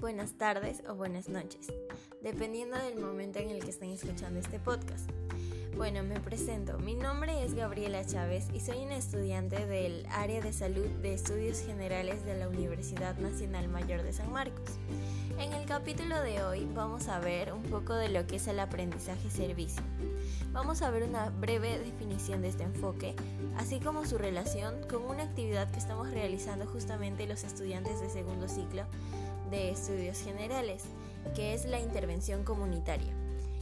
buenas tardes o buenas noches, dependiendo del momento en el que estén escuchando este podcast. Bueno, me presento. Mi nombre es Gabriela Chávez y soy una estudiante del área de salud de estudios generales de la Universidad Nacional Mayor de San Marcos. En el capítulo de hoy vamos a ver un poco de lo que es el aprendizaje-servicio. Vamos a ver una breve definición de este enfoque, así como su relación con una actividad que estamos realizando justamente los estudiantes de segundo ciclo de estudios generales, que es la intervención comunitaria.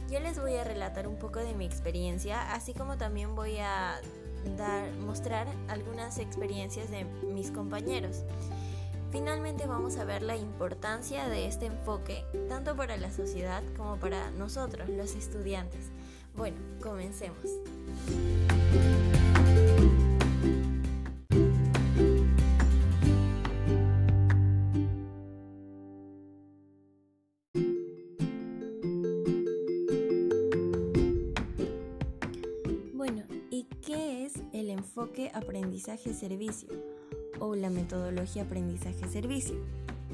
Yo les voy a relatar un poco de mi experiencia, así como también voy a dar, mostrar algunas experiencias de mis compañeros. Finalmente vamos a ver la importancia de este enfoque tanto para la sociedad como para nosotros, los estudiantes. Bueno, comencemos. Aprendizaje-servicio o la metodología aprendizaje-servicio?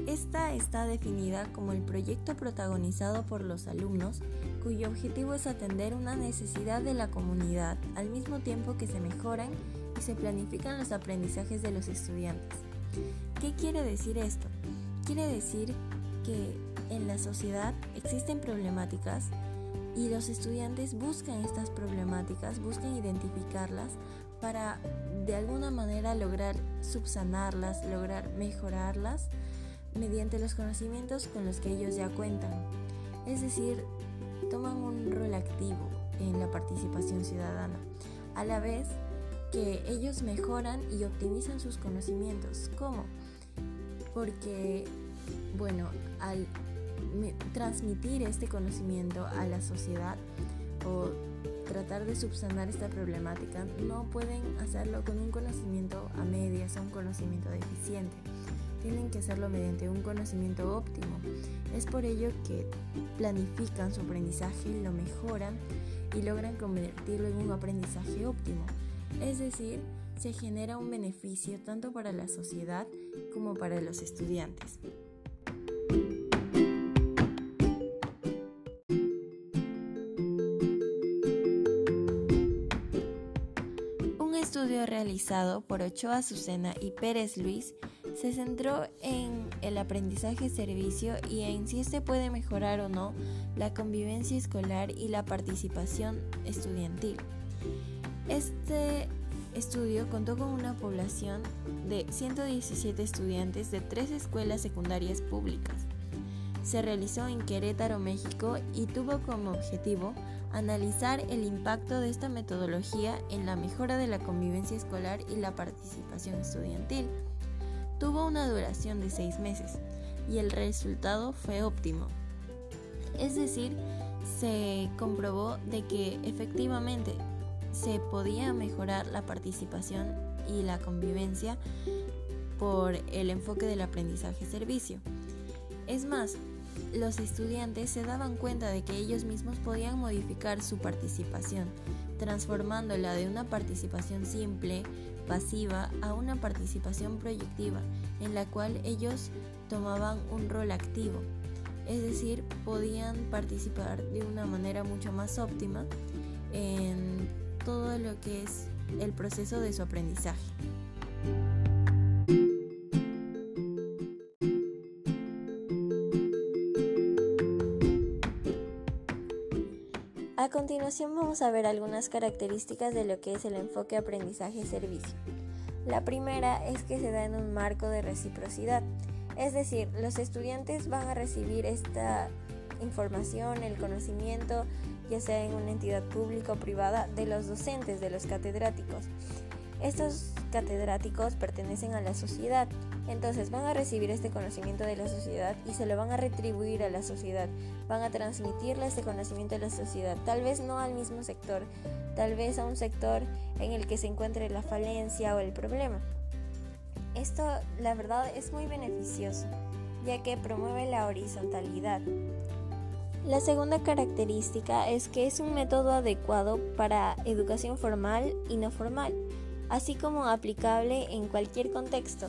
Esta está definida como el proyecto protagonizado por los alumnos cuyo objetivo es atender una necesidad de la comunidad al mismo tiempo que se mejoran y se planifican los aprendizajes de los estudiantes. ¿Qué quiere decir esto? Quiere decir que en la sociedad existen problemáticas y los estudiantes buscan estas problemáticas, buscan identificarlas para de alguna manera lograr subsanarlas, lograr mejorarlas mediante los conocimientos con los que ellos ya cuentan. Es decir, toman un rol activo en la participación ciudadana, a la vez que ellos mejoran y optimizan sus conocimientos. ¿Cómo? Porque, bueno, al transmitir este conocimiento a la sociedad o tratar de subsanar esta problemática, no pueden hacerlo con un conocimiento a medias o un conocimiento deficiente. Tienen que hacerlo mediante un conocimiento óptimo. Es por ello que planifican su aprendizaje, lo mejoran y logran convertirlo en un aprendizaje óptimo. Es decir, se genera un beneficio tanto para la sociedad como para los estudiantes. Realizado por Ochoa Azucena y Pérez Luis se centró en el aprendizaje-servicio y en si este puede mejorar o no la convivencia escolar y la participación estudiantil. Este estudio contó con una población de 117 estudiantes de tres escuelas secundarias públicas. Se realizó en Querétaro, México y tuvo como objetivo analizar el impacto de esta metodología en la mejora de la convivencia escolar y la participación estudiantil. Tuvo una duración de seis meses y el resultado fue óptimo. Es decir, se comprobó de que efectivamente se podía mejorar la participación y la convivencia por el enfoque del aprendizaje-servicio. Es más, los estudiantes se daban cuenta de que ellos mismos podían modificar su participación, transformándola de una participación simple, pasiva, a una participación proyectiva, en la cual ellos tomaban un rol activo. Es decir, podían participar de una manera mucho más óptima en todo lo que es el proceso de su aprendizaje. Continuación vamos a ver algunas características de lo que es el enfoque aprendizaje-servicio. La primera es que se da en un marco de reciprocidad, es decir, los estudiantes van a recibir esta información, el conocimiento, ya sea en una entidad pública o privada, de los docentes, de los catedráticos. Estos catedráticos pertenecen a la sociedad, entonces van a recibir este conocimiento de la sociedad y se lo van a retribuir a la sociedad, van a transmitirle este conocimiento a la sociedad, tal vez no al mismo sector, tal vez a un sector en el que se encuentre la falencia o el problema. Esto, la verdad, es muy beneficioso, ya que promueve la horizontalidad. La segunda característica es que es un método adecuado para educación formal y no formal, así como aplicable en cualquier contexto,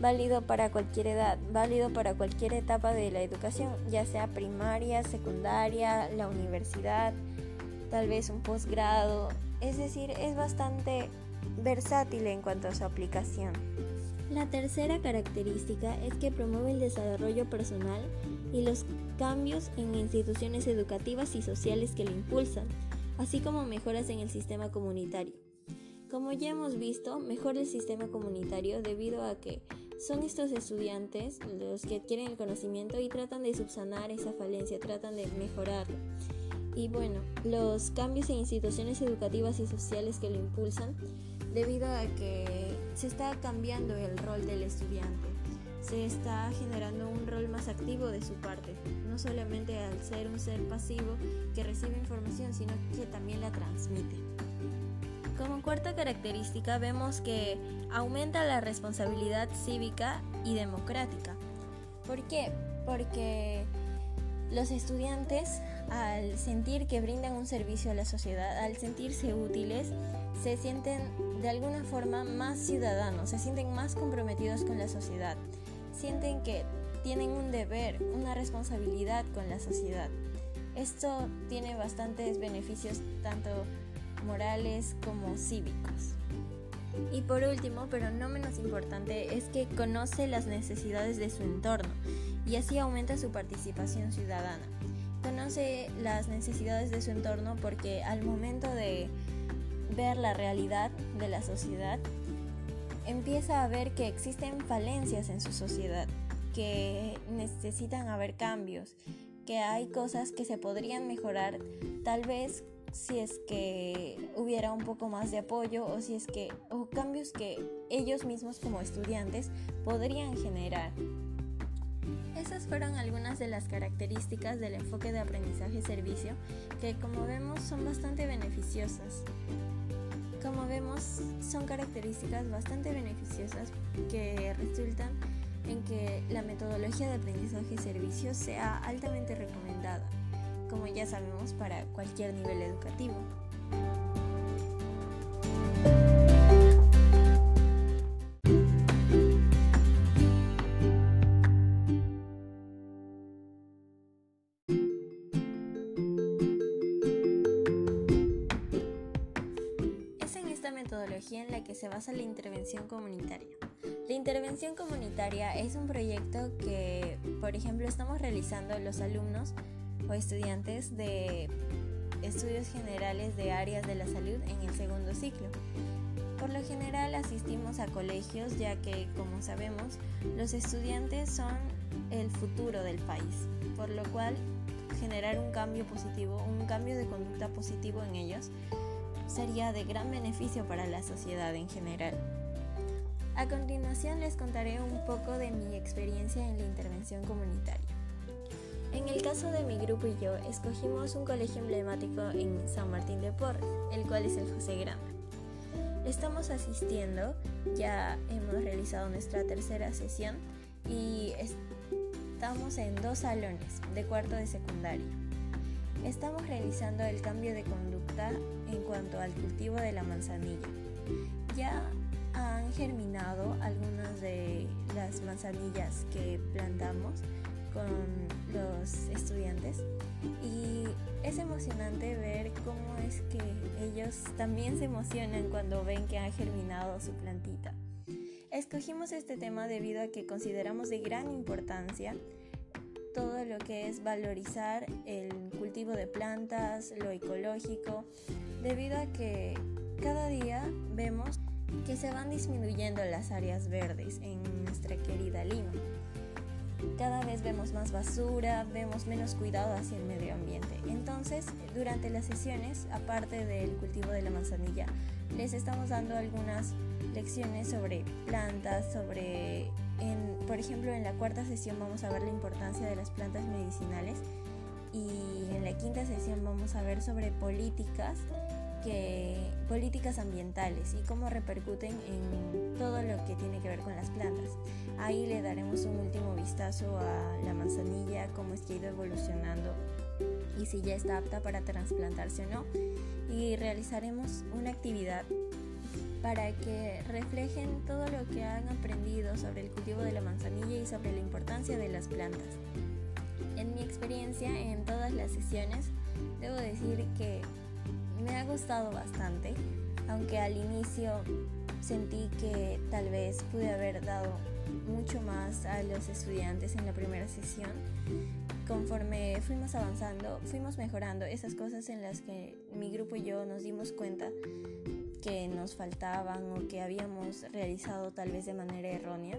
válido para cualquier edad, válido para cualquier etapa de la educación, ya sea primaria, secundaria, la universidad, tal vez un posgrado, es decir, es bastante versátil en cuanto a su aplicación. La tercera característica es que promueve el desarrollo personal y los cambios en instituciones educativas y sociales que lo impulsan, así como mejoras en el sistema comunitario. Como ya hemos visto, mejora el sistema comunitario debido a que son estos estudiantes los que adquieren el conocimiento y tratan de subsanar esa falencia, tratan de mejorarlo. Y bueno, los cambios en instituciones educativas y sociales que lo impulsan debido a que se está cambiando el rol del estudiante, se está generando un rol más activo de su parte, no solamente al ser un ser pasivo que recibe información, sino que también la transmite. Como cuarta característica vemos que aumenta la responsabilidad cívica y democrática. ¿Por qué? Porque los estudiantes al sentir que brindan un servicio a la sociedad, al sentirse útiles, se sienten de alguna forma más ciudadanos, se sienten más comprometidos con la sociedad, sienten que tienen un deber, una responsabilidad con la sociedad. Esto tiene bastantes beneficios tanto morales como cívicos. Y por último, pero no menos importante, es que conoce las necesidades de su entorno y así aumenta su participación ciudadana. Conoce las necesidades de su entorno porque al momento de ver la realidad de la sociedad, empieza a ver que existen falencias en su sociedad, que necesitan haber cambios, que hay cosas que se podrían mejorar tal vez si es que hubiera un poco más de apoyo o si es que o cambios que ellos mismos como estudiantes podrían generar. Esas fueron algunas de las características del enfoque de aprendizaje-servicio que como vemos son bastante beneficiosas. Como vemos son características bastante beneficiosas que resultan en que la metodología de aprendizaje-servicio sea altamente recomendada como ya sabemos, para cualquier nivel educativo. Es en esta metodología en la que se basa la intervención comunitaria. La intervención comunitaria es un proyecto que, por ejemplo, estamos realizando los alumnos o estudiantes de estudios generales de áreas de la salud en el segundo ciclo. Por lo general asistimos a colegios ya que, como sabemos, los estudiantes son el futuro del país, por lo cual generar un cambio positivo, un cambio de conducta positivo en ellos, sería de gran beneficio para la sociedad en general. A continuación les contaré un poco de mi experiencia en la intervención comunitaria. En el caso de mi grupo y yo, escogimos un colegio emblemático en San Martín de Porres, el cual es el José Grande. Estamos asistiendo, ya hemos realizado nuestra tercera sesión y estamos en dos salones de cuarto de secundaria. Estamos realizando el cambio de conducta en cuanto al cultivo de la manzanilla. Ya han germinado algunas de las manzanillas que plantamos con los estudiantes y es emocionante ver cómo es que ellos también se emocionan cuando ven que ha germinado su plantita. Escogimos este tema debido a que consideramos de gran importancia todo lo que es valorizar el cultivo de plantas, lo ecológico, debido a que cada día vemos que se van disminuyendo las áreas verdes en nuestra querida Lima. Cada vez vemos más basura, vemos menos cuidado hacia el medio ambiente. Entonces, durante las sesiones, aparte del cultivo de la manzanilla, les estamos dando algunas lecciones sobre plantas, sobre, por ejemplo, en la cuarta sesión vamos a ver la importancia de las plantas medicinales y en la quinta sesión vamos a ver sobre políticas políticas ambientales y cómo repercuten en todo lo que tiene que ver con las plantas. Ahí le daremos un último vistazo a la manzanilla, cómo es que ha ido evolucionando y si ya está apta para trasplantarse o no. Y realizaremos una actividad para que reflejen todo lo que han aprendido sobre el cultivo de la manzanilla y sobre la importancia de las plantas. En mi experiencia en todas las sesiones, debo decir que me ha gustado bastante, aunque al inicio sentí que tal vez pude haber dado mucho más a los estudiantes en la primera sesión. Conforme fuimos avanzando, fuimos mejorando esas cosas en las que mi grupo y yo nos dimos cuenta que nos faltaban o que habíamos realizado tal vez de manera errónea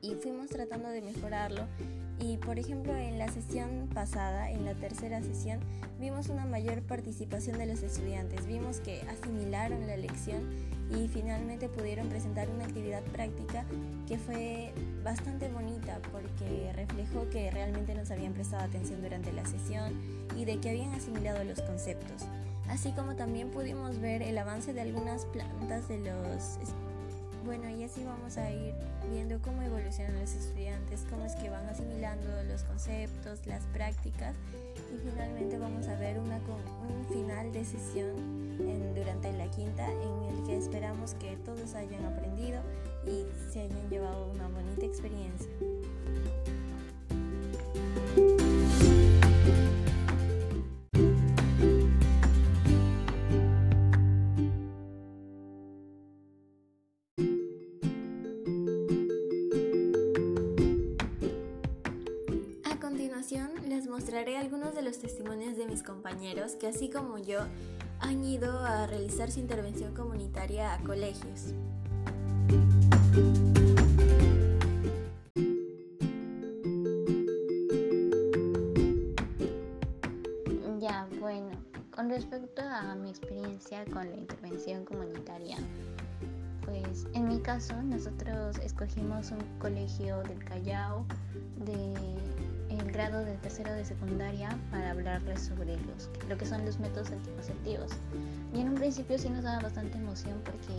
y fuimos tratando de mejorarlo y por ejemplo en la sesión pasada, en la tercera sesión, vimos una mayor participación de los estudiantes, vimos que asimilaron la lección y finalmente pudieron presentar una actividad práctica que fue bastante bonita porque reflejó que realmente nos habían prestado atención durante la sesión y de que habían asimilado los conceptos. Así como también pudimos ver el avance de algunas plantas de los bueno, y así vamos a ir viendo cómo evolucionan los estudiantes, cómo es que van asimilando los conceptos, las prácticas y finalmente vamos a ver una, un final de sesión durante la quinta en el que esperamos que todos hayan aprendido y se hayan llevado una bonita experiencia. Testimonios de mis compañeros que así como yo han ido a realizar su intervención comunitaria a colegios. Ya, bueno, con respecto a mi experiencia con la intervención comunitaria, pues en mi caso nosotros escogimos un colegio del Callao de grado del tercero de secundaria para hablarles sobre los, lo que son los métodos anticonceptivos. Y en un principio sí nos daba bastante emoción porque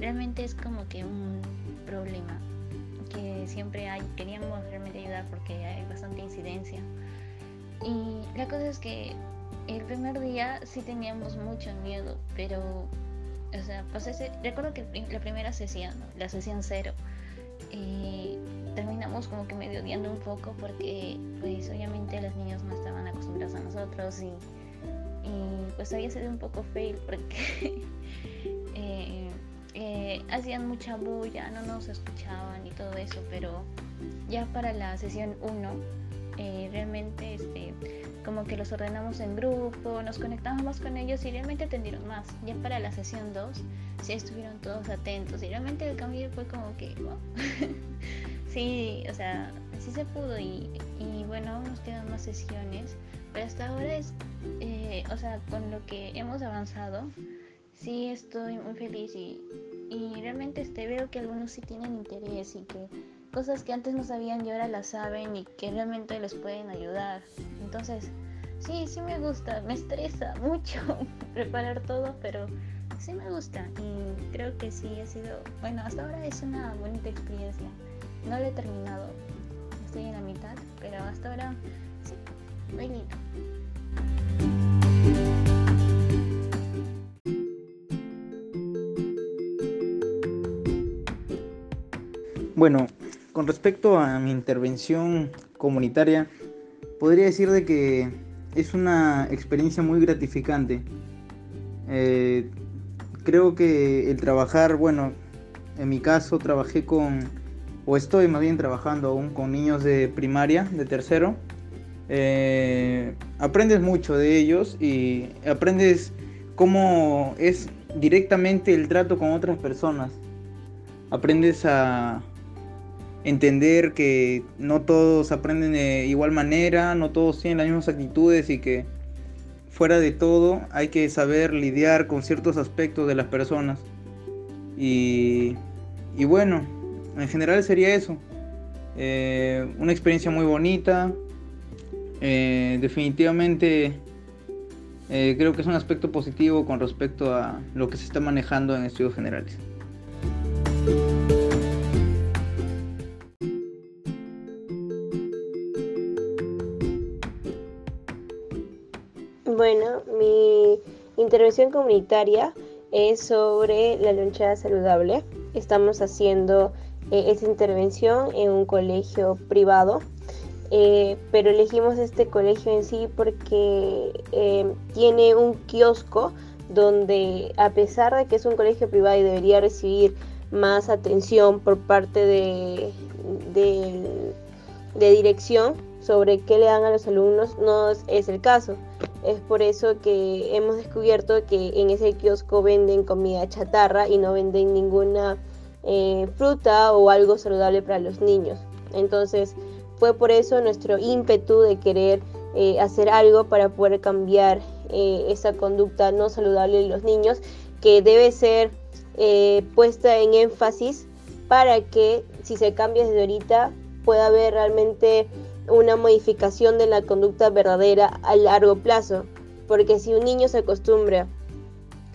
realmente es como que un problema que siempre hay. Queríamos realmente ayudar porque hay bastante incidencia. Y la cosa es que el primer día sí teníamos mucho miedo, pero, o sea, pues ese, recuerdo que la primera sesión, la sesión cero, eh, terminamos como que medio odiando un poco porque pues obviamente los niños no estaban acostumbrados a nosotros y, pues había sido un poco fail porque eh, eh, hacían mucha bulla, no nos escuchaban y todo eso, pero ya para la sesión 1 eh, realmente este, como que los ordenamos en grupo, nos conectamos con ellos y realmente atendieron más. Ya para la sesión 2 sí estuvieron todos atentos y realmente el cambio fue como que, sí, o sea, sí se pudo y, bueno, aún nos quedan más sesiones, pero hasta ahora es, eh, o sea, con lo que hemos avanzado, sí estoy muy feliz y, y realmente este, veo que algunos sí tienen interés y que cosas que antes no sabían y ahora las saben y que realmente les pueden ayudar. Entonces, sí, sí me gusta, me estresa mucho preparar todo, pero sí me gusta y creo que sí ha sido, bueno, hasta ahora es una bonita experiencia. No lo he terminado, estoy en la mitad, pero hasta ahora sí, muy lindo. Bueno, con respecto a mi intervención comunitaria, podría decir de que es una experiencia muy gratificante. Eh, creo que el trabajar, bueno, en mi caso trabajé con, o estoy más bien trabajando aún con niños de primaria, de tercero. Eh, aprendes mucho de ellos y aprendes cómo es directamente el trato con otras personas. Aprendes a, entender que no todos aprenden de igual manera, no todos tienen las mismas actitudes y que fuera de todo hay que saber lidiar con ciertos aspectos de las personas. Y, bueno, en general sería eso. Eh, una experiencia muy bonita. Eh, definitivamente eh, creo que es un aspecto positivo con respecto a lo que se está manejando en estudios generales. Bueno, mi intervención comunitaria es sobre la lonchada saludable. Estamos haciendo eh, esta intervención en un colegio privado, eh, pero elegimos este colegio en sí porque eh, tiene un kiosco donde a pesar de que es un colegio privado y debería recibir más atención por parte de, de dirección sobre qué le dan a los alumnos, no es el caso. Es por eso que hemos descubierto que en ese kiosco venden comida chatarra y no venden ninguna eh, fruta o algo saludable para los niños. Entonces fue por eso nuestro ímpetu de querer eh, hacer algo para poder cambiar eh, esa conducta no saludable de los niños que debe ser puesta en énfasis para que si se cambia desde ahorita pueda haber realmente una modificación de la conducta verdadera a largo plazo. Porque si un niño se acostumbra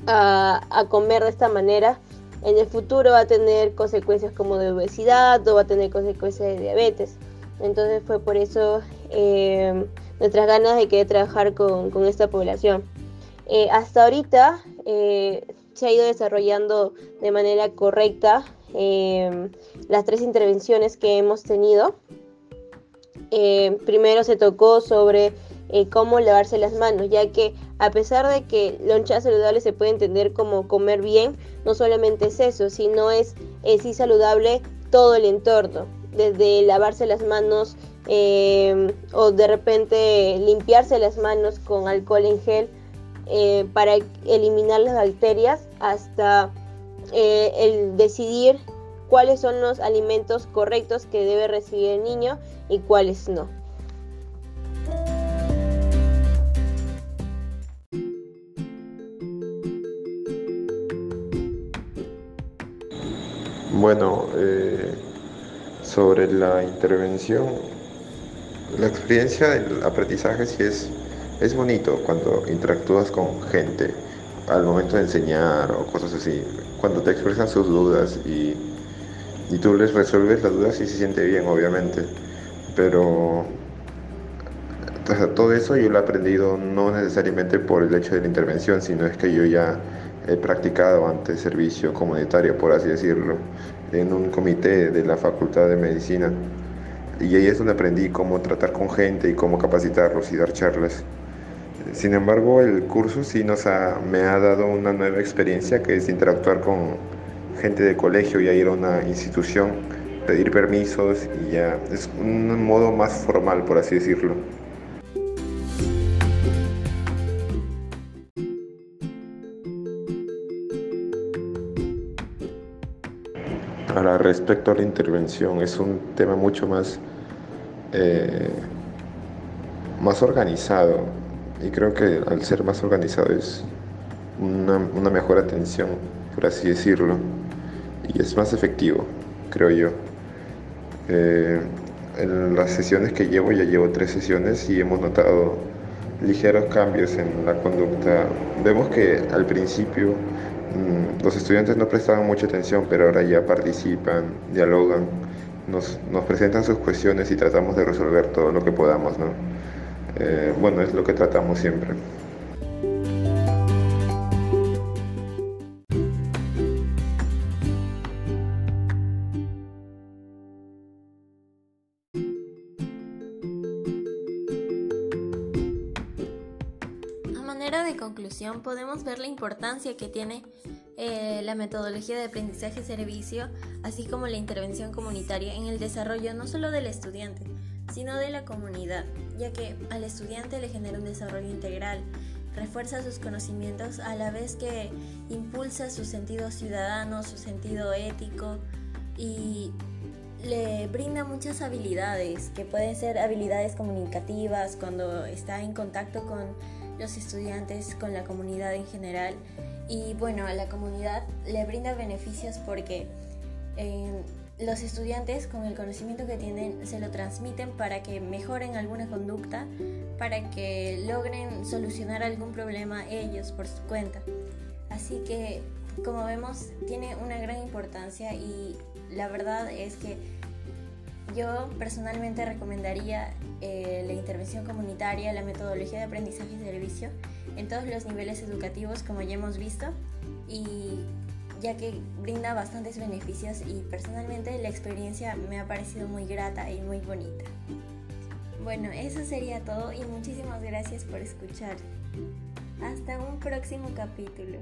a, comer de esta manera, en el futuro va a tener consecuencias como de obesidad o va a tener consecuencias de diabetes. Entonces fue por eso eh, nuestras ganas de querer trabajar con, esta población. Eh, hasta ahorita eh, se ha ido desarrollando de manera correcta las tres intervenciones que hemos tenido. Primero se tocó sobre eh, cómo lavarse las manos, ya que a pesar de que loncha saludable se puede entender como comer bien, no solamente es eso, sino es, sí saludable todo el entorno, desde lavarse las manos eh, o de repente limpiarse las manos con alcohol en gel para eliminar las bacterias hasta el decidir cuáles son los alimentos correctos que debe recibir el niño y cuáles no. Bueno, eh, sobre la intervención, la experiencia del aprendizaje sí es, es bonito cuando interactúas con gente al momento de enseñar o cosas así, cuando te expresan sus dudas y y tú les resuelves las dudas y se siente bien, obviamente. Pero todo eso yo lo he aprendido no necesariamente por el hecho de la intervención, sino es que yo ya he practicado antes servicio comunitario, por así decirlo, en un comité de la Facultad de Medicina. Y ahí es donde aprendí cómo tratar con gente y cómo capacitarlos y dar charlas. Sin embargo, el curso sí nos me ha dado una nueva experiencia que es interactuar con gente de colegio y ir a una institución, pedir permisos y ya es un modo más formal, por así decirlo. Respecto a la intervención, es un tema mucho más, eh, más organizado y creo que al ser más organizado es una, una mejor atención, por así decirlo y es más efectivo, creo yo. Eh, en las sesiones que llevo, ya llevo tres sesiones y hemos notado ligeros cambios en la conducta. Vemos que al principio mm, los estudiantes no prestaban mucha atención, pero ahora ya participan, dialogan, nos, nos presentan sus cuestiones y tratamos de resolver todo lo que podamos. ¿no? Eh, bueno, es lo que tratamos siempre. de conclusión podemos ver la importancia que tiene eh, la metodología de aprendizaje-servicio, así como la intervención comunitaria en el desarrollo no solo del estudiante, sino de la comunidad, ya que al estudiante le genera un desarrollo integral, refuerza sus conocimientos a la vez que impulsa su sentido ciudadano, su sentido ético y le brinda muchas habilidades, que pueden ser habilidades comunicativas cuando está en contacto con los estudiantes, con la comunidad en general. Y bueno, a la comunidad le brinda beneficios porque eh, los estudiantes con el conocimiento que tienen se lo transmiten para que mejoren alguna conducta, para que logren solucionar algún problema ellos por su cuenta. Así que, como vemos, tiene una gran importancia y la verdad es que yo personalmente recomendaría eh, la intervención comunitaria, la metodología de aprendizaje y servicio en todos los niveles educativos, como ya hemos visto, y ya que brinda bastantes beneficios y personalmente la experiencia me ha parecido muy grata y muy bonita. Bueno, eso sería todo y muchísimas gracias por escuchar. Hasta un próximo capítulo.